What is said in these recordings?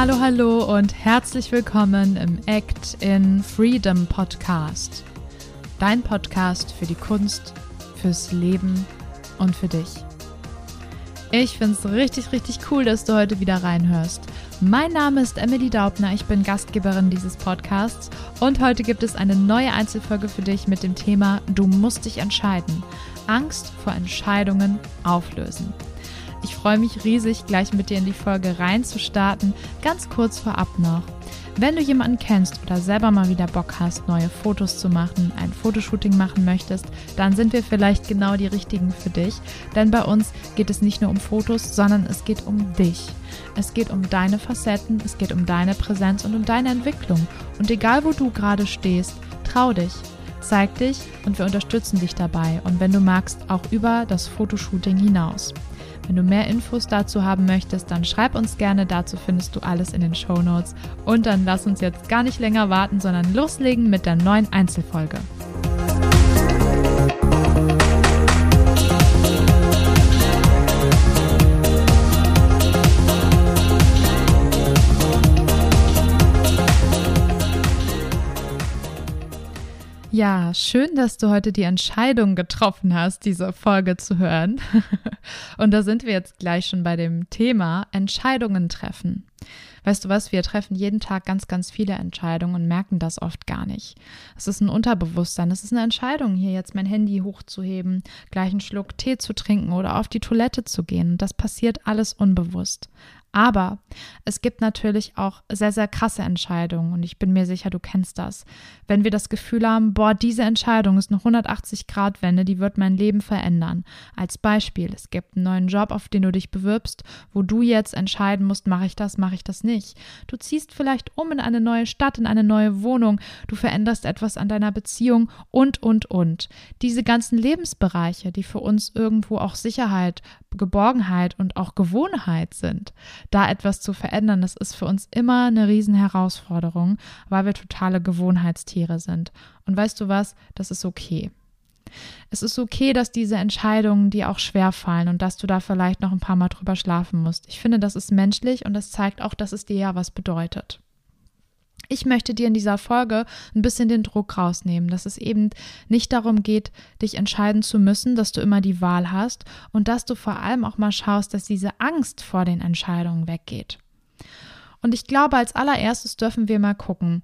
Hallo, hallo und herzlich willkommen im Act in Freedom Podcast. Dein Podcast für die Kunst, fürs Leben und für dich. Ich finde es richtig, richtig cool, dass du heute wieder reinhörst. Mein Name ist Emily Daubner, ich bin Gastgeberin dieses Podcasts und heute gibt es eine neue Einzelfolge für dich mit dem Thema Du musst dich entscheiden. Angst vor Entscheidungen auflösen. Ich freue mich riesig, gleich mit dir in die Folge reinzustarten. Ganz kurz vorab noch. Wenn du jemanden kennst oder selber mal wieder Bock hast, neue Fotos zu machen, ein Fotoshooting machen möchtest, dann sind wir vielleicht genau die richtigen für dich. Denn bei uns geht es nicht nur um Fotos, sondern es geht um dich. Es geht um deine Facetten, es geht um deine Präsenz und um deine Entwicklung. Und egal wo du gerade stehst, trau dich. Zeig dich und wir unterstützen dich dabei und wenn du magst, auch über das Fotoshooting hinaus. Wenn du mehr Infos dazu haben möchtest, dann schreib uns gerne. Dazu findest du alles in den Show Notes. Und dann lass uns jetzt gar nicht länger warten, sondern loslegen mit der neuen Einzelfolge. Ja, schön, dass du heute die Entscheidung getroffen hast, diese Folge zu hören. Und da sind wir jetzt gleich schon bei dem Thema Entscheidungen treffen. Weißt du was, wir treffen jeden Tag ganz, ganz viele Entscheidungen und merken das oft gar nicht. Es ist ein Unterbewusstsein, es ist eine Entscheidung, hier jetzt mein Handy hochzuheben, gleich einen Schluck Tee zu trinken oder auf die Toilette zu gehen. Das passiert alles unbewusst. Aber es gibt natürlich auch sehr, sehr krasse Entscheidungen und ich bin mir sicher, du kennst das. Wenn wir das Gefühl haben, boah, diese Entscheidung ist eine 180-Grad-Wende, die wird mein Leben verändern. Als Beispiel, es gibt einen neuen Job, auf den du dich bewirbst, wo du jetzt entscheiden musst, mache ich das, mache ich das nicht. Du ziehst vielleicht um in eine neue Stadt, in eine neue Wohnung, du veränderst etwas an deiner Beziehung und, und, und. Diese ganzen Lebensbereiche, die für uns irgendwo auch Sicherheit, Geborgenheit und auch Gewohnheit sind da etwas zu verändern, das ist für uns immer eine Riesenherausforderung, weil wir totale Gewohnheitstiere sind. Und weißt du was? Das ist okay. Es ist okay, dass diese Entscheidungen dir auch schwer fallen und dass du da vielleicht noch ein paar Mal drüber schlafen musst. Ich finde, das ist menschlich und das zeigt auch, dass es dir ja was bedeutet. Ich möchte dir in dieser Folge ein bisschen den Druck rausnehmen, dass es eben nicht darum geht, dich entscheiden zu müssen, dass du immer die Wahl hast und dass du vor allem auch mal schaust, dass diese Angst vor den Entscheidungen weggeht. Und ich glaube, als allererstes dürfen wir mal gucken,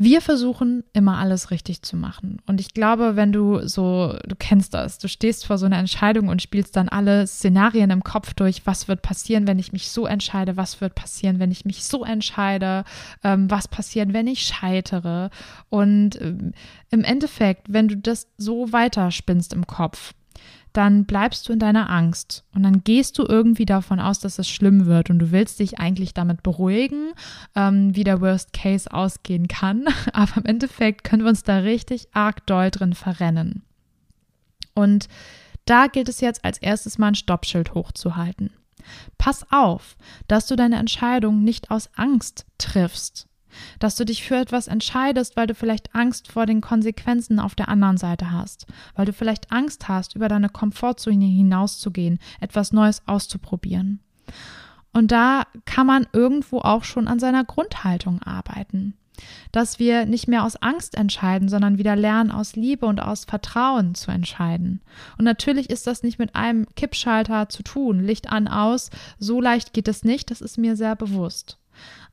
wir versuchen immer alles richtig zu machen. Und ich glaube, wenn du so, du kennst das, du stehst vor so einer Entscheidung und spielst dann alle Szenarien im Kopf durch, was wird passieren, wenn ich mich so entscheide, was wird passieren, wenn ich mich so entscheide, ähm, was passiert, wenn ich scheitere. Und ähm, im Endeffekt, wenn du das so weiterspinnst im Kopf, dann bleibst du in deiner Angst und dann gehst du irgendwie davon aus, dass es schlimm wird und du willst dich eigentlich damit beruhigen, ähm, wie der Worst Case ausgehen kann. Aber im Endeffekt können wir uns da richtig arg doll drin verrennen. Und da gilt es jetzt als erstes mal ein Stoppschild hochzuhalten. Pass auf, dass du deine Entscheidung nicht aus Angst triffst, dass du dich für etwas entscheidest, weil du vielleicht Angst vor den Konsequenzen auf der anderen Seite hast, weil du vielleicht Angst hast, über deine Komfortzone hinauszugehen, etwas Neues auszuprobieren. Und da kann man irgendwo auch schon an seiner Grundhaltung arbeiten. Dass wir nicht mehr aus Angst entscheiden, sondern wieder lernen, aus Liebe und aus Vertrauen zu entscheiden. Und natürlich ist das nicht mit einem Kippschalter zu tun, Licht an, aus. So leicht geht es nicht, das ist mir sehr bewusst.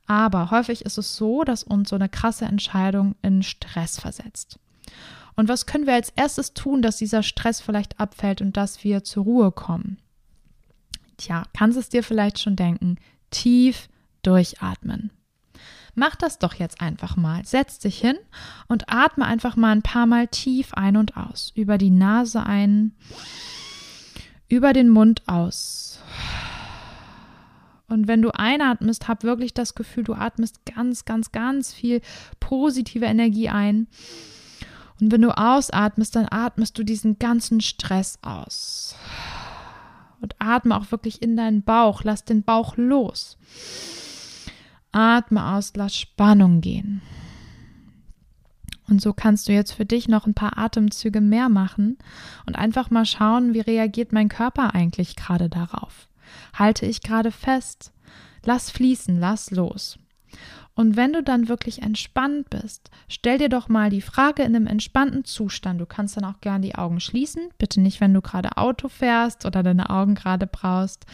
Aber häufig ist es so, dass uns so eine krasse Entscheidung in Stress versetzt. Und was können wir als erstes tun, dass dieser Stress vielleicht abfällt und dass wir zur Ruhe kommen? Tja, kannst es dir vielleicht schon denken, tief durchatmen. Mach das doch jetzt einfach mal. Setz dich hin und atme einfach mal ein paar Mal tief ein und aus. Über die Nase ein, über den Mund aus. Und wenn du einatmest, hab wirklich das Gefühl, du atmest ganz, ganz, ganz viel positive Energie ein. Und wenn du ausatmest, dann atmest du diesen ganzen Stress aus. Und atme auch wirklich in deinen Bauch. Lass den Bauch los. Atme aus, lass Spannung gehen. Und so kannst du jetzt für dich noch ein paar Atemzüge mehr machen und einfach mal schauen, wie reagiert mein Körper eigentlich gerade darauf. Halte ich gerade fest? Lass fließen, lass los. Und wenn du dann wirklich entspannt bist, stell dir doch mal die Frage in einem entspannten Zustand. Du kannst dann auch gerne die Augen schließen. Bitte nicht, wenn du gerade Auto fährst oder deine Augen gerade brauchst.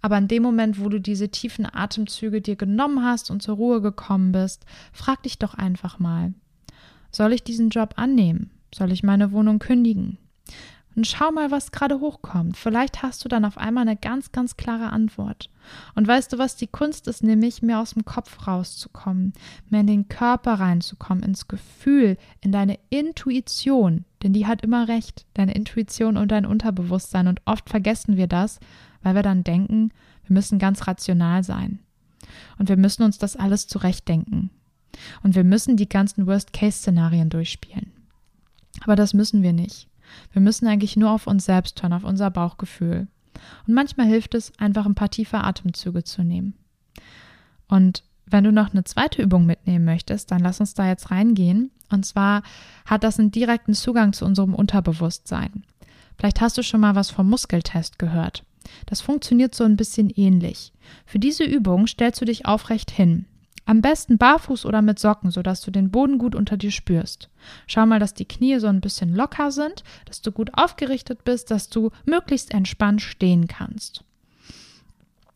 Aber in dem Moment, wo du diese tiefen Atemzüge dir genommen hast und zur Ruhe gekommen bist, frag dich doch einfach mal, soll ich diesen Job annehmen? Soll ich meine Wohnung kündigen? Und schau mal, was gerade hochkommt. Vielleicht hast du dann auf einmal eine ganz, ganz klare Antwort. Und weißt du was, die Kunst ist nämlich, mehr aus dem Kopf rauszukommen, mehr in den Körper reinzukommen, ins Gefühl, in deine Intuition. Denn die hat immer recht, deine Intuition und dein Unterbewusstsein. Und oft vergessen wir das, weil wir dann denken, wir müssen ganz rational sein. Und wir müssen uns das alles zurechtdenken. Und wir müssen die ganzen Worst-Case-Szenarien durchspielen. Aber das müssen wir nicht. Wir müssen eigentlich nur auf uns selbst hören, auf unser Bauchgefühl. Und manchmal hilft es, einfach ein paar tiefe Atemzüge zu nehmen. Und wenn du noch eine zweite Übung mitnehmen möchtest, dann lass uns da jetzt reingehen. Und zwar hat das einen direkten Zugang zu unserem Unterbewusstsein. Vielleicht hast du schon mal was vom Muskeltest gehört. Das funktioniert so ein bisschen ähnlich. Für diese Übung stellst du dich aufrecht hin am besten barfuß oder mit Socken, sodass du den Boden gut unter dir spürst. Schau mal, dass die Knie so ein bisschen locker sind, dass du gut aufgerichtet bist, dass du möglichst entspannt stehen kannst.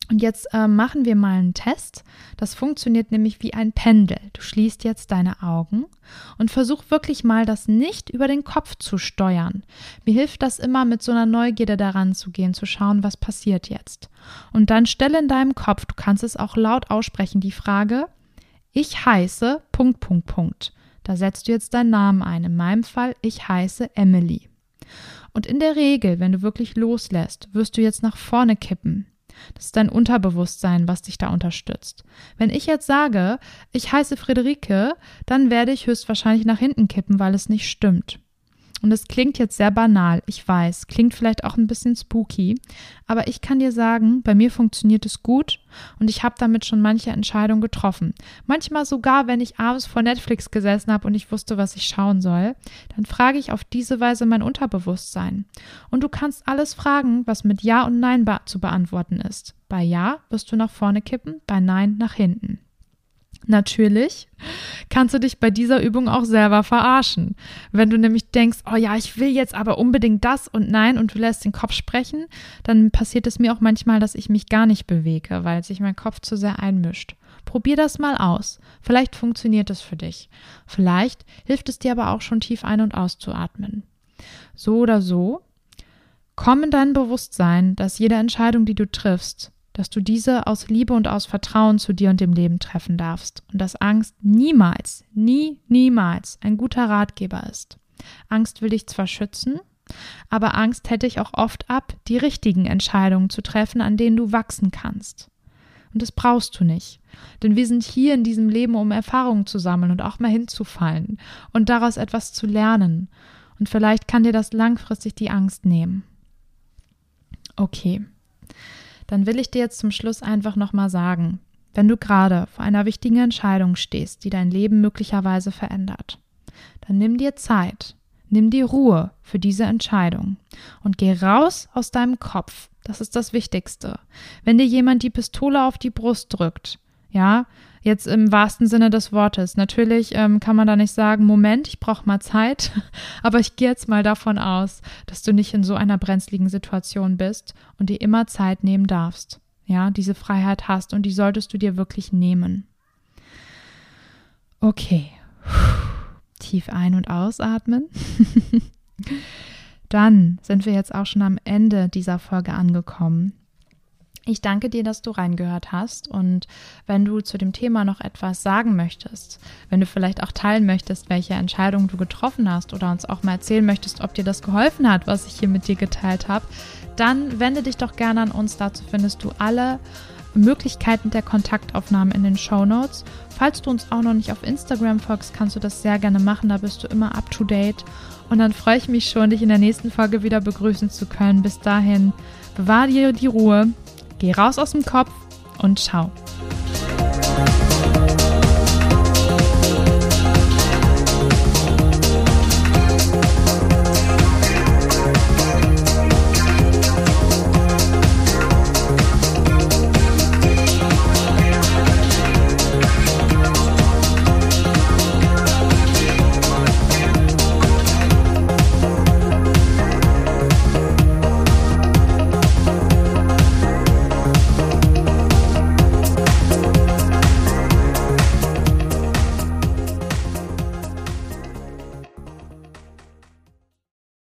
Und jetzt äh, machen wir mal einen Test. Das funktioniert nämlich wie ein Pendel. Du schließt jetzt deine Augen und versuch wirklich mal, das nicht über den Kopf zu steuern. Mir hilft das immer, mit so einer Neugierde daran zu gehen, zu schauen, was passiert jetzt. Und dann stelle in deinem Kopf, du kannst es auch laut aussprechen, die Frage, ich heiße Punkt, Punkt, Punkt. Da setzt du jetzt deinen Namen ein. In meinem Fall, ich heiße Emily. Und in der Regel, wenn du wirklich loslässt, wirst du jetzt nach vorne kippen. Das ist dein Unterbewusstsein, was dich da unterstützt. Wenn ich jetzt sage, ich heiße Friederike, dann werde ich höchstwahrscheinlich nach hinten kippen, weil es nicht stimmt. Und es klingt jetzt sehr banal, ich weiß, klingt vielleicht auch ein bisschen spooky, aber ich kann dir sagen, bei mir funktioniert es gut und ich habe damit schon manche Entscheidungen getroffen. Manchmal sogar, wenn ich abends vor Netflix gesessen habe und ich wusste, was ich schauen soll, dann frage ich auf diese Weise mein Unterbewusstsein. Und du kannst alles fragen, was mit Ja und Nein be zu beantworten ist. Bei Ja wirst du nach vorne kippen, bei Nein nach hinten. Natürlich kannst du dich bei dieser Übung auch selber verarschen. Wenn du nämlich denkst, oh ja, ich will jetzt aber unbedingt das und nein und du lässt den Kopf sprechen, dann passiert es mir auch manchmal, dass ich mich gar nicht bewege, weil sich mein Kopf zu sehr einmischt. Probier das mal aus. Vielleicht funktioniert es für dich. Vielleicht hilft es dir aber auch schon tief ein- und auszuatmen. So oder so, komm in dein Bewusstsein, dass jede Entscheidung, die du triffst, dass du diese aus Liebe und aus Vertrauen zu dir und dem Leben treffen darfst und dass Angst niemals, nie, niemals ein guter Ratgeber ist. Angst will dich zwar schützen, aber Angst hält dich auch oft ab, die richtigen Entscheidungen zu treffen, an denen du wachsen kannst. Und das brauchst du nicht. Denn wir sind hier in diesem Leben, um Erfahrungen zu sammeln und auch mal hinzufallen und daraus etwas zu lernen. Und vielleicht kann dir das langfristig die Angst nehmen. Okay dann will ich dir jetzt zum Schluss einfach nochmal sagen, wenn du gerade vor einer wichtigen Entscheidung stehst, die dein Leben möglicherweise verändert, dann nimm dir Zeit, nimm dir Ruhe für diese Entscheidung und geh raus aus deinem Kopf. Das ist das Wichtigste. Wenn dir jemand die Pistole auf die Brust drückt, ja, Jetzt im wahrsten Sinne des Wortes. Natürlich ähm, kann man da nicht sagen, Moment, ich brauche mal Zeit, aber ich gehe jetzt mal davon aus, dass du nicht in so einer brenzligen Situation bist und dir immer Zeit nehmen darfst. Ja, diese Freiheit hast und die solltest du dir wirklich nehmen. Okay. Tief ein- und ausatmen. Dann sind wir jetzt auch schon am Ende dieser Folge angekommen. Ich danke dir, dass du reingehört hast und wenn du zu dem Thema noch etwas sagen möchtest, wenn du vielleicht auch teilen möchtest, welche Entscheidung du getroffen hast oder uns auch mal erzählen möchtest, ob dir das geholfen hat, was ich hier mit dir geteilt habe, dann wende dich doch gerne an uns. Dazu findest du alle Möglichkeiten der Kontaktaufnahme in den Show Notes. Falls du uns auch noch nicht auf Instagram folgst, kannst du das sehr gerne machen. Da bist du immer up to date. Und dann freue ich mich schon, dich in der nächsten Folge wieder begrüßen zu können. Bis dahin, bewahr dir die Ruhe Geh raus aus dem Kopf und schau.